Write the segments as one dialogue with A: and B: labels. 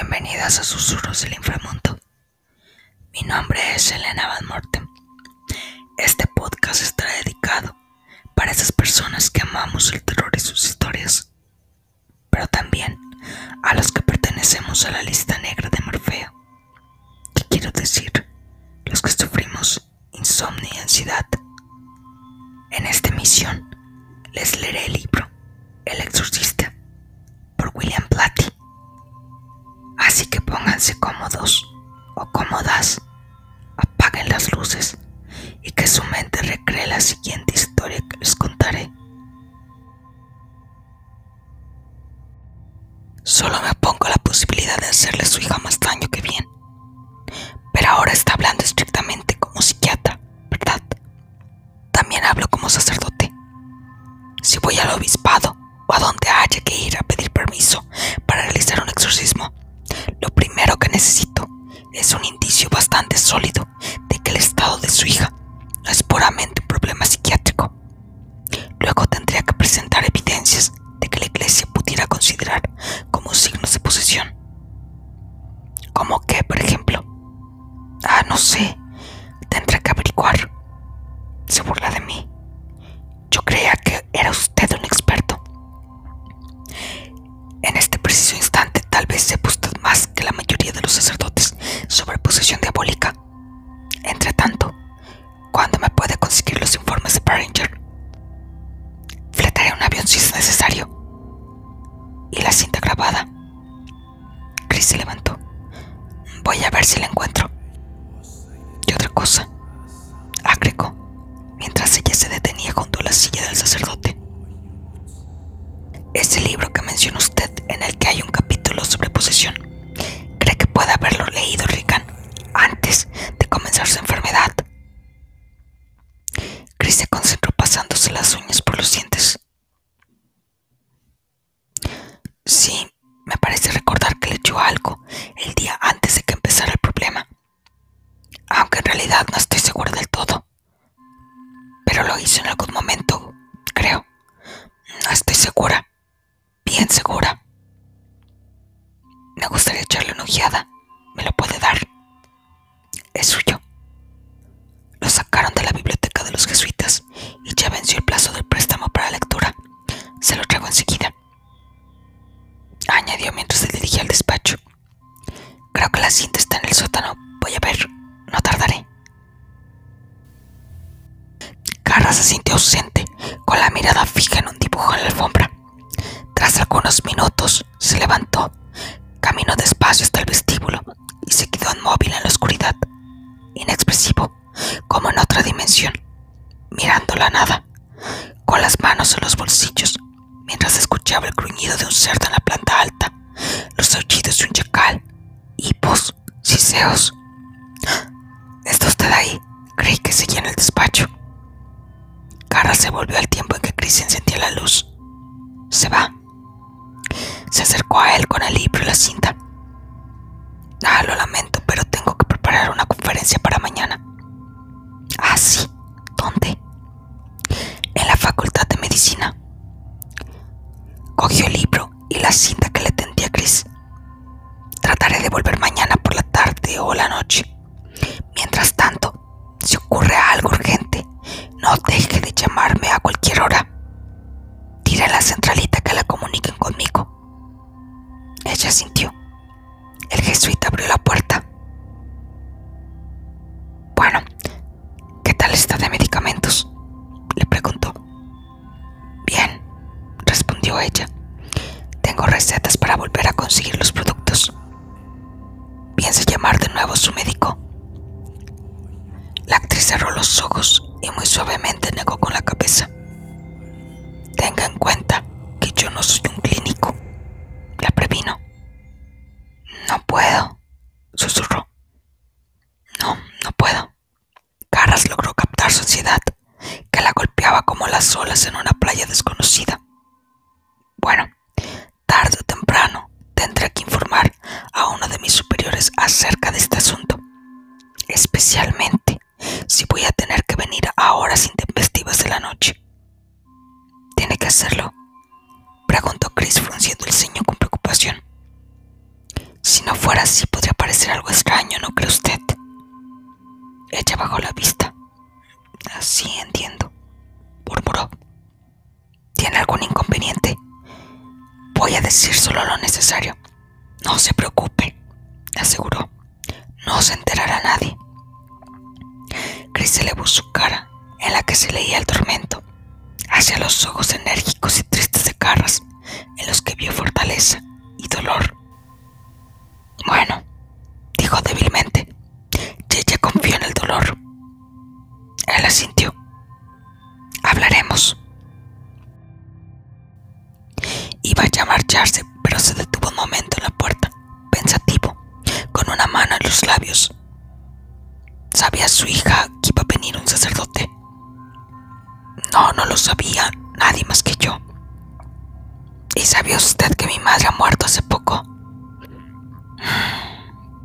A: Bienvenidas a Susurros del Inframundo. Mi nombre es Elena Van Morten. Este podcast estará dedicado para esas personas que amamos el terror y sus historias, pero también a los que pertenecemos a la lista negra de Morfeo. ¿Qué quiero decir? Los que sufrimos insomnio y ansiedad. En esta emisión les leeré el libro El pónganse cómodos o cómodas, apaguen las luces y que su mente recree la siguiente historia que les contaré. Solo me pongo la posibilidad de hacerle su hija más daño algo el día antes de que empezara el problema. Aunque en realidad no estoy segura del todo. Pero lo hizo en algún momento, creo. No estoy segura. Bien segura. Me gustaría echarle una ojeada. Minutos, se levantó, caminó despacio hasta el vestíbulo y se quedó inmóvil en la oscuridad, inexpresivo, como en otra dimensión, mirando la nada, con las manos en los bolsillos, mientras escuchaba el gruñido de un cerdo en la planta alta, los aullidos de un chacal, hipos, siseos. ¿Está usted ahí? Creí que seguía en el despacho. Carra se volvió al tiempo en que Chris encendía la luz. Se va. Se acercó a él con el libro y la cinta. Ah, lo lamento, pero tengo que preparar una conferencia para mañana. Ah, sí. ¿Dónde? En la Facultad de Medicina. Cogió el libro y la cinta que le tendía Chris. Trataré de volver mañana por la tarde o la noche. Mientras tanto, si ocurre algo urgente, no deje de llamarme a cualquier hora. A la centralita conmigo. Ella sintió. El jesuita abrió la puerta. Bueno, ¿qué tal está de medicamentos? Le preguntó. Bien, respondió ella. Tengo recetas para volver a conseguir los hacerlo? Preguntó Chris frunciendo el ceño con preocupación. Si no fuera así, podría parecer algo extraño, ¿no cree usted? Ella bajó la vista. Así entiendo, murmuró. ¿Tiene algún inconveniente? Voy a decir solo lo necesario. No se preocupe, aseguró. No se enterará nadie. Chris elevó su cara, en la que se leía el tormento, hacia los ojos enérgicos y tristes de Carras, en los que vio fortaleza y dolor. Bueno, dijo débilmente, ella confió en el dolor. Él asintió. Hablaremos. Iba ya a marcharse, pero se detuvo un momento en la puerta, pensativo, con una mano en los labios. ¿Sabía su hija que iba a venir un sacerdote? No, no lo sabía nadie más que yo. ¿Y sabía usted que mi madre ha muerto hace poco?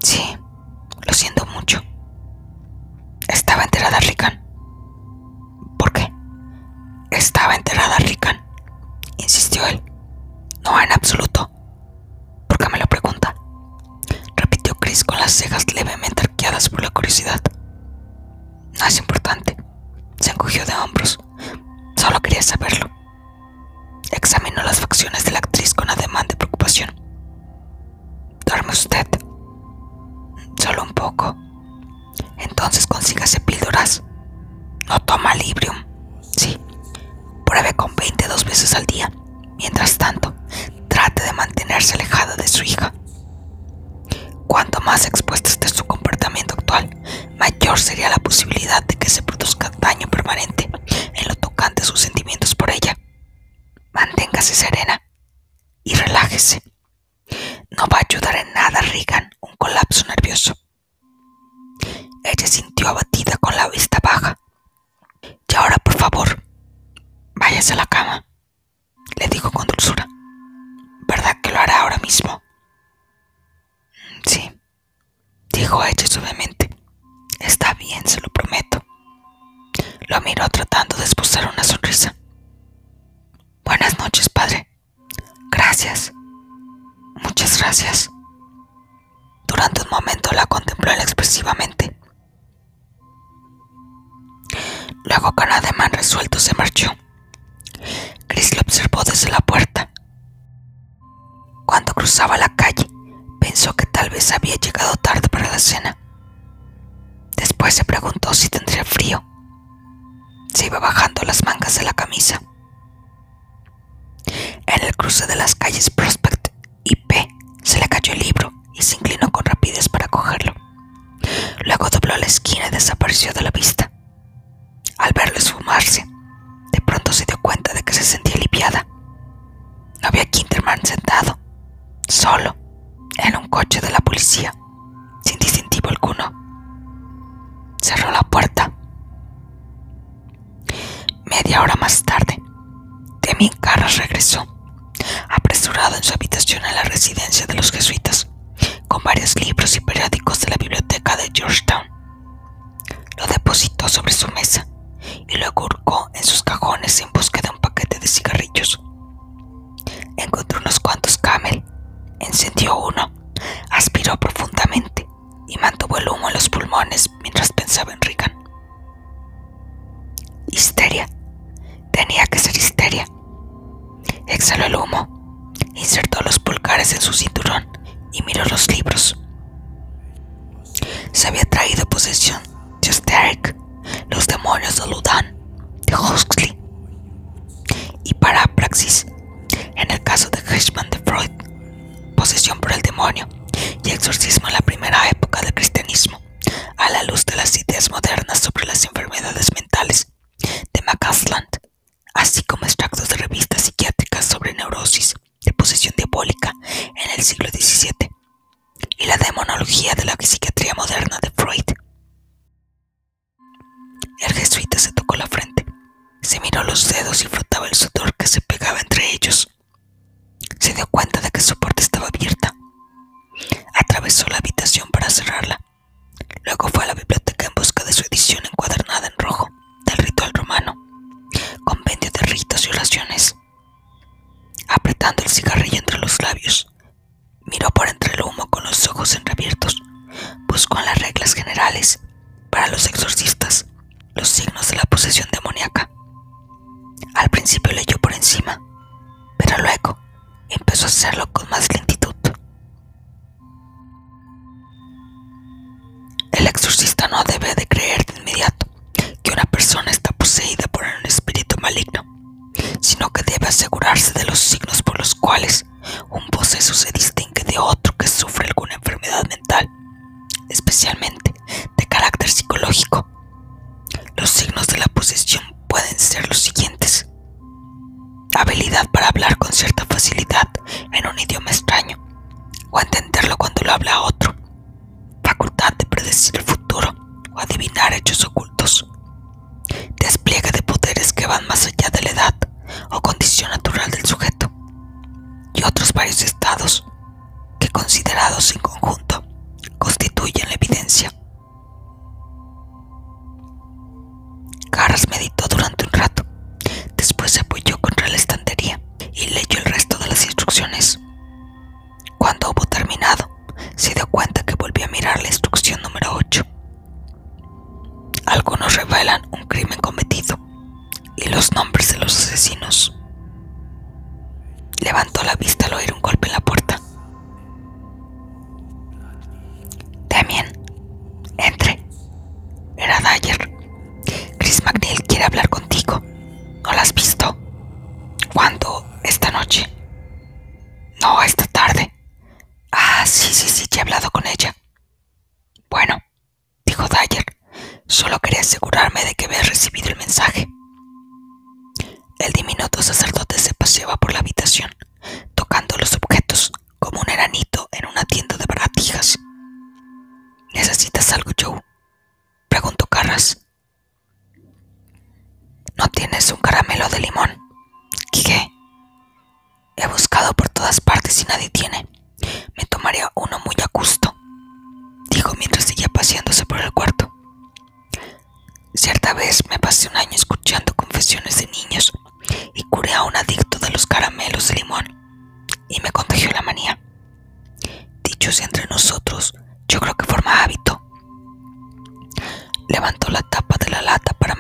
A: Sí, lo siento mucho. Estaba enterrada Rican. ¿Por qué? Estaba enterrada Rican, insistió él. No, en absoluto. ¿Por qué me lo pregunta? Repitió Chris con las cejas levemente arqueadas por la curiosidad. No es importante. Se encogió de hombros. Saberlo. Examinó las facciones de la actriz con ademán de preocupación. ¿Duerme usted? Solo un poco. Entonces consígase píldoras. No toma Librium. Sí. Pruebe con 22 veces al día. Mientras tanto, trate de mantenerse alejada de su hija. Cuanto más expuesta Gracias. Muchas gracias. Durante un momento la contempló expresivamente. Luego con ademán resuelto se marchó. Chris lo observó desde la puerta. Cuando cruzaba la calle, pensó que tal vez había llegado tarde para la cena. Después se preguntó si tendría frío. Se iba bajando las mangas de la camisa. En el cruce de las calles Prospect y P se le cayó el libro y se inclinó con rapidez para cogerlo. Luego dobló la esquina y desapareció de la vista. Al verlo esfumarse, de pronto se dio cuenta de que se sentía aliviada. No había Kinderman sentado, solo, en un coche de la policía, sin distintivo alguno. Cerró la puerta. Media hora más tarde, Demi Carras regresó, en su habitación en la residencia de los jesuitas, con varios libros y periódicos de la biblioteca de Georgetown. Lo depositó sobre su mesa y luego hurgó en sus cajones en busca de un paquete de cigarrillos. Encontró unos cuantos Camel, encendió uno, aspiró profundamente y mantuvo el humo en los pulmones mientras pensaba en Regan. Histeria. Tenía que ser histeria. Exhaló el humo, insertó los pulgares en su cinturón y miró los libros. Se había traído posesión de Osteric los demonios de Ludan, de Huxley. Y para Praxis, en el caso de Hirschman de Freud, posesión por el demonio y exorcismo en la primera época del cristianismo, ojos entreabiertos, buscó en las sí, sí, ya he hablado con ella. Bueno, dijo Dyer, solo quería asegurarme de que habías recibido el mensaje. El diminuto sacerdote se paseaba por la habitación, tocando los objetos como un eranito en una tienda de baratijas. ¿Necesitas algo, Joe? preguntó Carras. ¿No tienes un caramelo de limón? ¿Qué? He buscado por todas partes y nadie tiene. Me tomaría uno muy a gusto, dijo mientras seguía paseándose por el cuarto. Cierta vez me pasé un año escuchando confesiones de niños y curé a un adicto de los caramelos de limón y me contagió la manía. Dichos entre nosotros, yo creo que forma hábito. Levantó la tapa de la lata para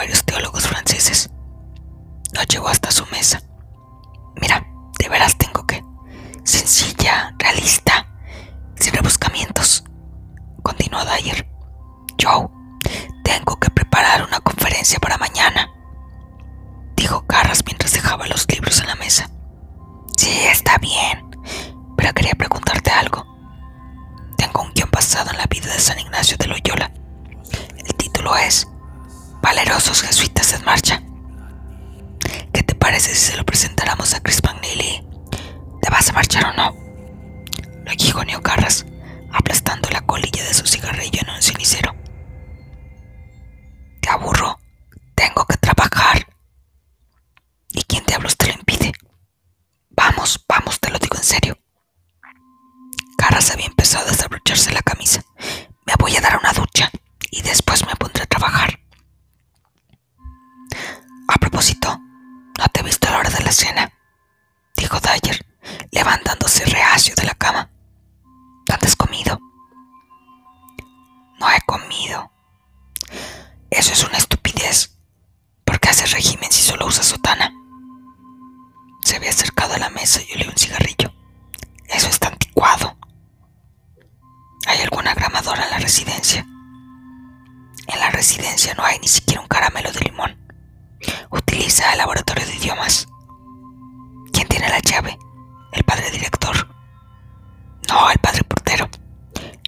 A: varios teólogos franceses. Lo llevó hasta su en serio. Carras había empezado a desabrocharse la camisa. Me voy a dar una ducha y después me pondré a trabajar. A propósito, ¿no te he visto a la hora de la cena? Dijo Dyer, levantándose reacio de la cama. ¿Dónde has comido? No he comido. Eso es una estupidez. ¿Por qué haces régimen si solo usas sotana? Se había acercado a la mesa y olió un cigarrillo. Eso está anticuado. ¿Hay alguna gramadora en la residencia? En la residencia no hay ni siquiera un caramelo de limón. Utiliza el laboratorio de idiomas. ¿Quién tiene la llave? El padre director. No, el padre portero.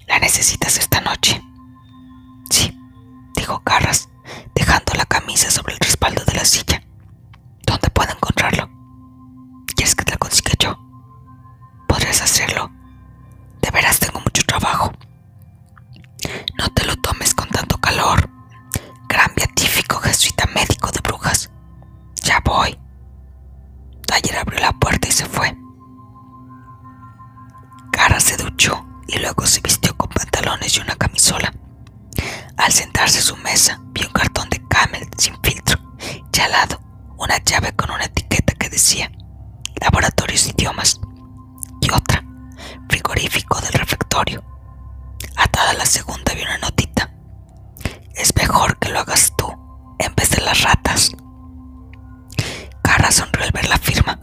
A: La necesitas esta noche. Sonrió al ver la firma.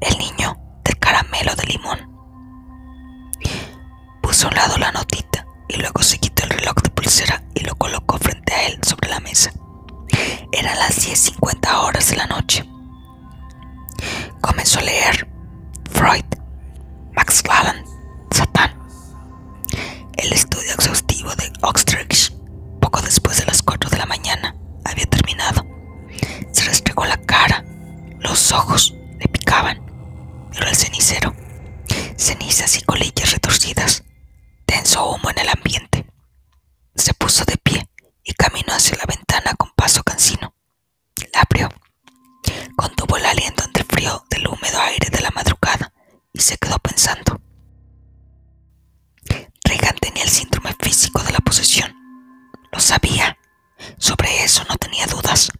A: El niño del caramelo de limón. Puso a un lado la notita y luego se quitó el reloj de pulsera y lo colocó frente a él sobre la mesa. Eran las 10.50 horas de la noche. tenía el síndrome físico de la posesión. Lo sabía. Sobre eso no tenía dudas.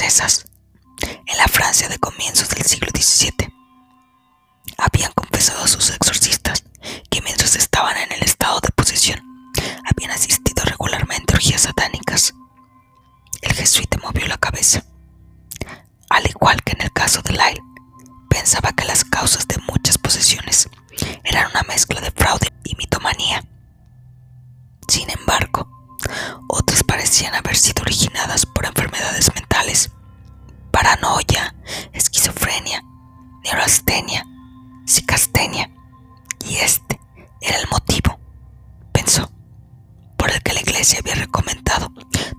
A: escocesas en la Francia de comienzos del siglo XVII. Habían confesado a sus exorcistas que mientras estaban en el estado de posesión habían asistido regularmente a orgías satánicas. El jesuita movió la cabeza. Al igual que en el caso de Lyle, pensaba que las causas de muchas posesiones eran una mezcla de fraude y mitomanía. Sin embargo, otras parecían haber sido originadas por enfermedades mentales paranoia, esquizofrenia, neurastenia, psicastenia. Y este era el motivo, pensó, por el que la iglesia había recomendado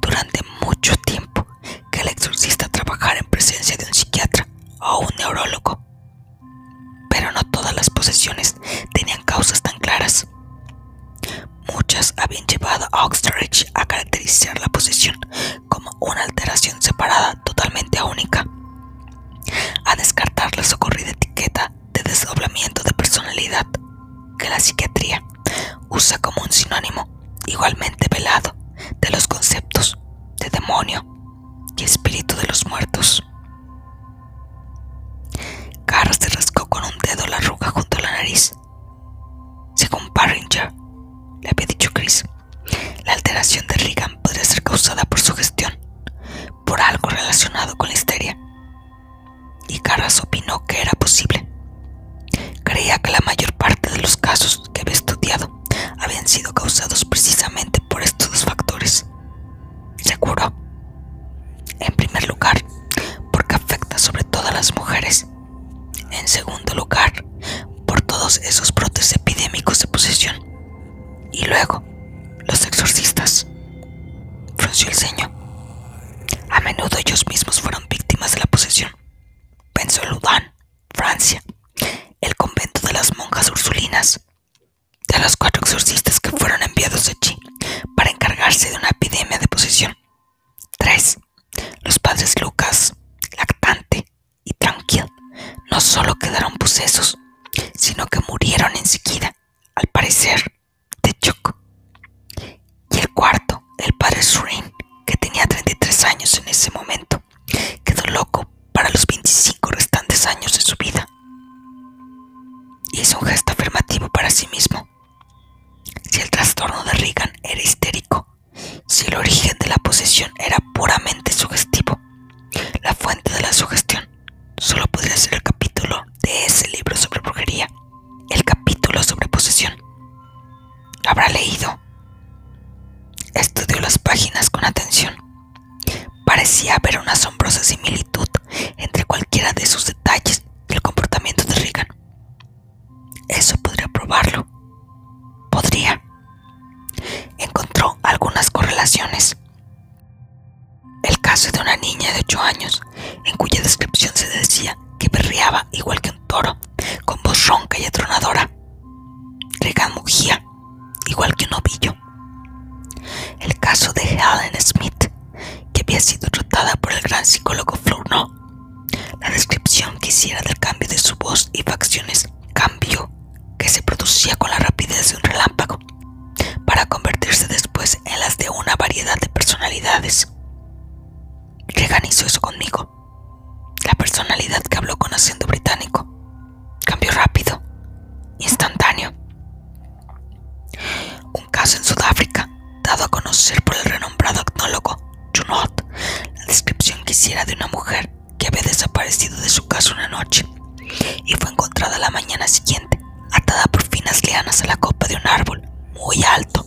A: durante mucho tiempo que el exorcista trabajara en presencia de un psiquiatra o un neurólogo. Pero no todas las posesiones tenían causas tan claras. Muchas habían Oxtridge a caracterizar la posesión como una alteración separada totalmente única, a descartar la socorrida etiqueta de desdoblamiento de personalidad que la psiquiatría usa como un sinónimo igualmente velado de los conceptos de demonio y espíritu de los muertos. Carr se rascó con un dedo la arruga junto a la nariz. Según Barringer, le había dicho Chris, la alteración de Regan podría ser causada por su gestión, por algo relacionado con la histeria. Y Carras opinó que era posible. Creía que la mayor parte de los casos que había estudiado habían sido causados precisamente por estos dos factores. Seguro. En primer lugar, porque afecta sobre todo a las mujeres. En segundo lugar, por todos esos brotes epidémicos de posesión. Y luego, Hizo un gesto afirmativo para sí mismo. Si el trastorno de Reagan era histérico, si el origen de la posesión era puramente sugestivo, la fuente de la sugestión solo podría ser el capítulo de ese libro sobre brujería, el capítulo sobre posesión. Habrá leído. Estudió las páginas con atención. Parecía haber una asombrosa similitud entre cualquiera de sus detalles y el comportamiento de Reagan. Eso podría probarlo. Podría. Encontró algunas correlaciones. El caso de una niña de 8 años, en cuya descripción se decía que berreaba igual que un toro, con voz ronca y atronadora. Regan mugía, igual que un ovillo. El caso de Helen Smith, que había sido tratada por el gran psicólogo Flournoy. La descripción que hiciera del cambio de su voz y facciones, cambio que se producía con la rapidez de un relámpago, para convertirse después en las de una variedad de personalidades. Regan hizo eso conmigo. La personalidad que habló con acento británico cambió rápido, instantáneo. Un caso en Sudáfrica, dado a conocer por el renombrado etnólogo Junot, la descripción que hiciera de una mujer que había desaparecido de su casa una noche y fue encontrada la mañana siguiente, atada por finas lianas a la copa de un árbol muy alto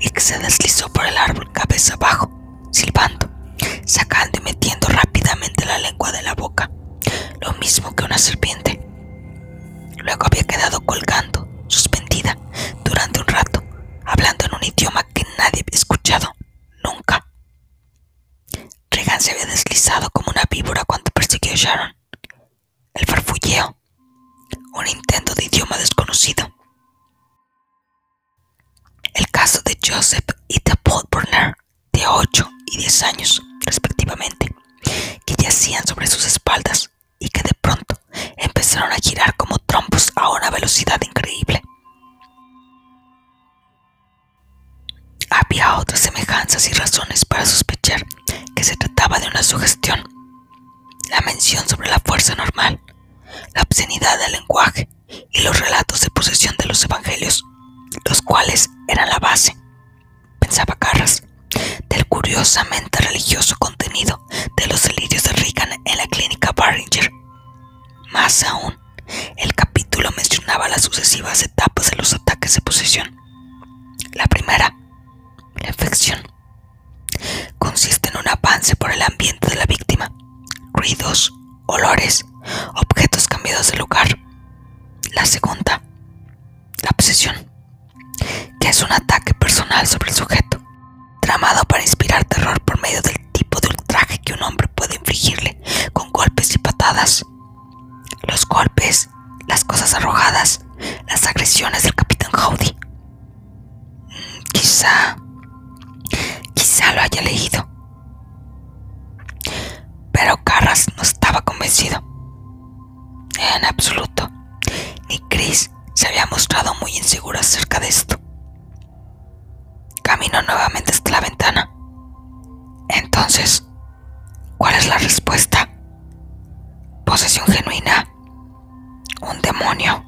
A: y que se deslizó por el árbol cabeza abajo, silbando sacando y metiendo rápidamente la lengua de la boca, lo mismo que una serpiente. Luego había quedado colgando, suspendida, durante un rato, hablando en un idioma que nadie había escuchado nunca. Regan se había deslizado como una víbora cuando persiguió a Sharon. El farfulleo, un intento de idioma desconocido. El caso de Joseph y de Paul Brunner, de 8 y 10 años, respectivamente, que yacían sobre sus espaldas y que de pronto empezaron a girar como trompos a una velocidad increíble. Había otras semejanzas y razones para sospechar que se trataba de una sugestión. La mención sobre la fuerza normal, la obscenidad del lenguaje y los relatos de posesión de los evangelios, los cuales eran la base, pensaba Carras, del curiosamente religioso contenido de los delirios de Reagan en la clínica Barringer. Más aún, el capítulo mencionaba las sucesivas etapas de los ataques de posesión. La primera, la infección, consiste en un avance por el ambiente de la víctima, ruidos, olores, objetos cambiados de lugar. La segunda, la obsesión, que es un ataque personal sobre el sujeto tramado para inspirar terror por medio del tipo de ultraje que un hombre puede infligirle con golpes y patadas. Los golpes, las cosas arrojadas, las agresiones del capitán Howdy. Mm, quizá, quizá lo haya leído. en absoluto, ni Chris se había mostrado muy inseguro acerca de esto. Caminó nuevamente hasta la ventana. Entonces, ¿cuál es la respuesta? Posesión genuina. Un demonio.